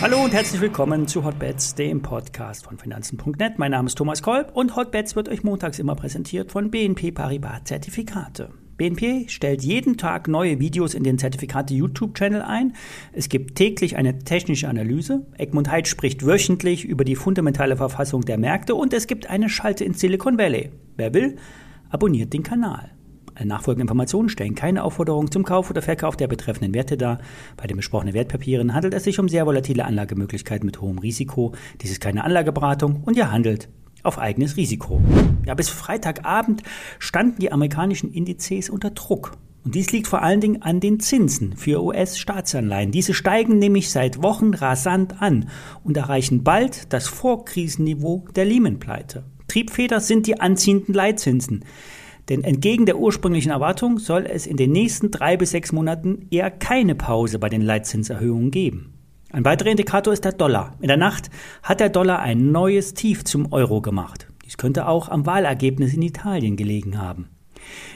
Hallo und herzlich willkommen zu Hotbets, dem Podcast von Finanzen.net. Mein Name ist Thomas Kolb und Hotbets wird euch montags immer präsentiert von BNP Paribas Zertifikate. BNP stellt jeden Tag neue Videos in den Zertifikate YouTube-Channel ein. Es gibt täglich eine technische Analyse. Egmont Heid spricht wöchentlich über die fundamentale Verfassung der Märkte und es gibt eine Schalte in Silicon Valley. Wer will, abonniert den Kanal. Nachfolgende Informationen stellen keine Aufforderung zum Kauf oder Verkauf der betreffenden Werte dar. Bei den besprochenen Wertpapieren handelt es sich um sehr volatile Anlagemöglichkeiten mit hohem Risiko. Dies ist keine Anlageberatung und ihr handelt auf eigenes Risiko. Ja, bis Freitagabend standen die amerikanischen Indizes unter Druck. Und dies liegt vor allen Dingen an den Zinsen für US-Staatsanleihen. Diese steigen nämlich seit Wochen rasant an und erreichen bald das Vorkrisenniveau der Lehman-Pleite. Triebfeder sind die anziehenden Leitzinsen. Denn entgegen der ursprünglichen Erwartung soll es in den nächsten drei bis sechs Monaten eher keine Pause bei den Leitzinserhöhungen geben. Ein weiterer Indikator ist der Dollar. In der Nacht hat der Dollar ein neues Tief zum Euro gemacht. Dies könnte auch am Wahlergebnis in Italien gelegen haben.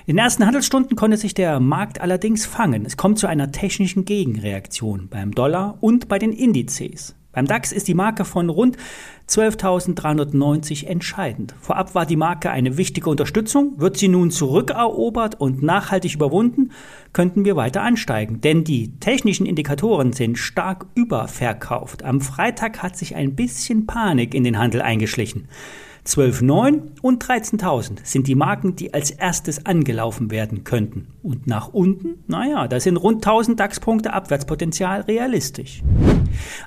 In den ersten Handelsstunden konnte sich der Markt allerdings fangen. Es kommt zu einer technischen Gegenreaktion beim Dollar und bei den Indizes. Beim DAX ist die Marke von rund 12.390 entscheidend. Vorab war die Marke eine wichtige Unterstützung. Wird sie nun zurückerobert und nachhaltig überwunden, könnten wir weiter ansteigen. Denn die technischen Indikatoren sind stark überverkauft. Am Freitag hat sich ein bisschen Panik in den Handel eingeschlichen. 12.9 und 13.000 sind die Marken, die als erstes angelaufen werden könnten. Und nach unten, naja, da sind rund 1000 DAX-Punkte Abwärtspotenzial realistisch.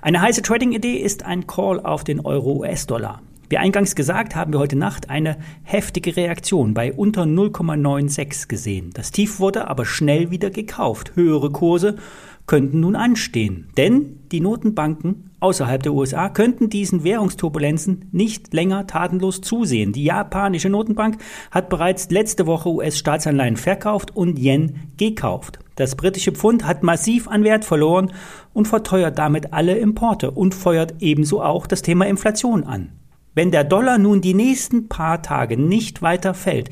Eine heiße Trading-Idee ist ein Call auf den Euro-US-Dollar. Wie eingangs gesagt, haben wir heute Nacht eine heftige Reaktion bei unter 0,96 gesehen. Das Tief wurde aber schnell wieder gekauft. Höhere Kurse könnten nun anstehen. Denn die Notenbanken außerhalb der USA könnten diesen Währungsturbulenzen nicht länger tatenlos zusehen. Die japanische Notenbank hat bereits letzte Woche US-Staatsanleihen verkauft und Yen gekauft. Das britische Pfund hat massiv an Wert verloren und verteuert damit alle Importe und feuert ebenso auch das Thema Inflation an. Wenn der Dollar nun die nächsten paar Tage nicht weiter fällt,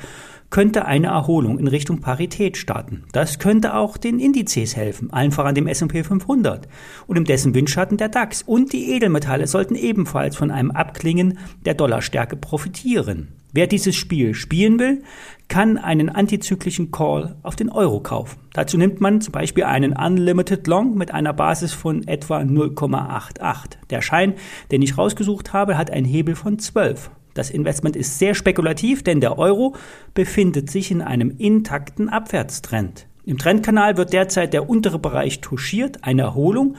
könnte eine Erholung in Richtung Parität starten. Das könnte auch den Indizes helfen, allen voran dem S&P 500 und im dessen Windschatten der DAX und die Edelmetalle sollten ebenfalls von einem Abklingen der Dollarstärke profitieren. Wer dieses Spiel spielen will, kann einen antizyklischen Call auf den Euro kaufen. Dazu nimmt man zum Beispiel einen Unlimited Long mit einer Basis von etwa 0,88. Der Schein, den ich rausgesucht habe, hat einen Hebel von 12. Das Investment ist sehr spekulativ, denn der Euro befindet sich in einem intakten Abwärtstrend. Im Trendkanal wird derzeit der untere Bereich touchiert. Eine Erholung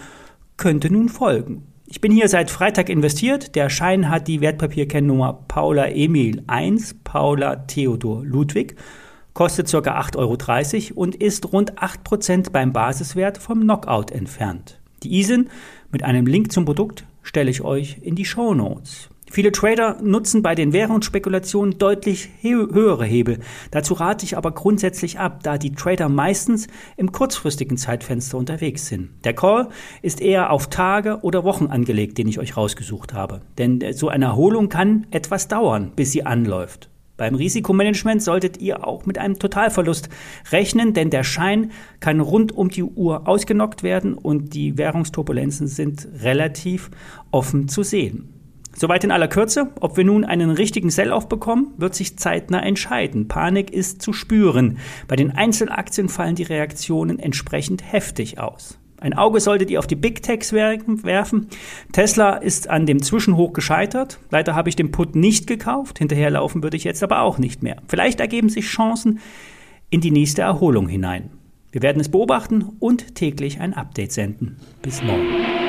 könnte nun folgen. Ich bin hier seit Freitag investiert. Der Schein hat die Wertpapierkennnummer Paula Emil 1, Paula Theodor Ludwig, kostet ca. 8,30 Euro und ist rund 8% beim Basiswert vom Knockout entfernt. Die ISIN mit einem Link zum Produkt stelle ich euch in die Show Notes. Viele Trader nutzen bei den Währungsspekulationen deutlich höhere Hebel. Dazu rate ich aber grundsätzlich ab, da die Trader meistens im kurzfristigen Zeitfenster unterwegs sind. Der Call ist eher auf Tage oder Wochen angelegt, den ich euch rausgesucht habe. Denn so eine Erholung kann etwas dauern, bis sie anläuft. Beim Risikomanagement solltet ihr auch mit einem Totalverlust rechnen, denn der Schein kann rund um die Uhr ausgenockt werden und die Währungsturbulenzen sind relativ offen zu sehen. Soweit in aller Kürze. Ob wir nun einen richtigen Sell-off bekommen, wird sich zeitnah entscheiden. Panik ist zu spüren. Bei den Einzelaktien fallen die Reaktionen entsprechend heftig aus. Ein Auge solltet ihr auf die Big Techs werfen. Tesla ist an dem Zwischenhoch gescheitert. Leider habe ich den Put nicht gekauft. Hinterherlaufen würde ich jetzt aber auch nicht mehr. Vielleicht ergeben sich Chancen in die nächste Erholung hinein. Wir werden es beobachten und täglich ein Update senden. Bis morgen.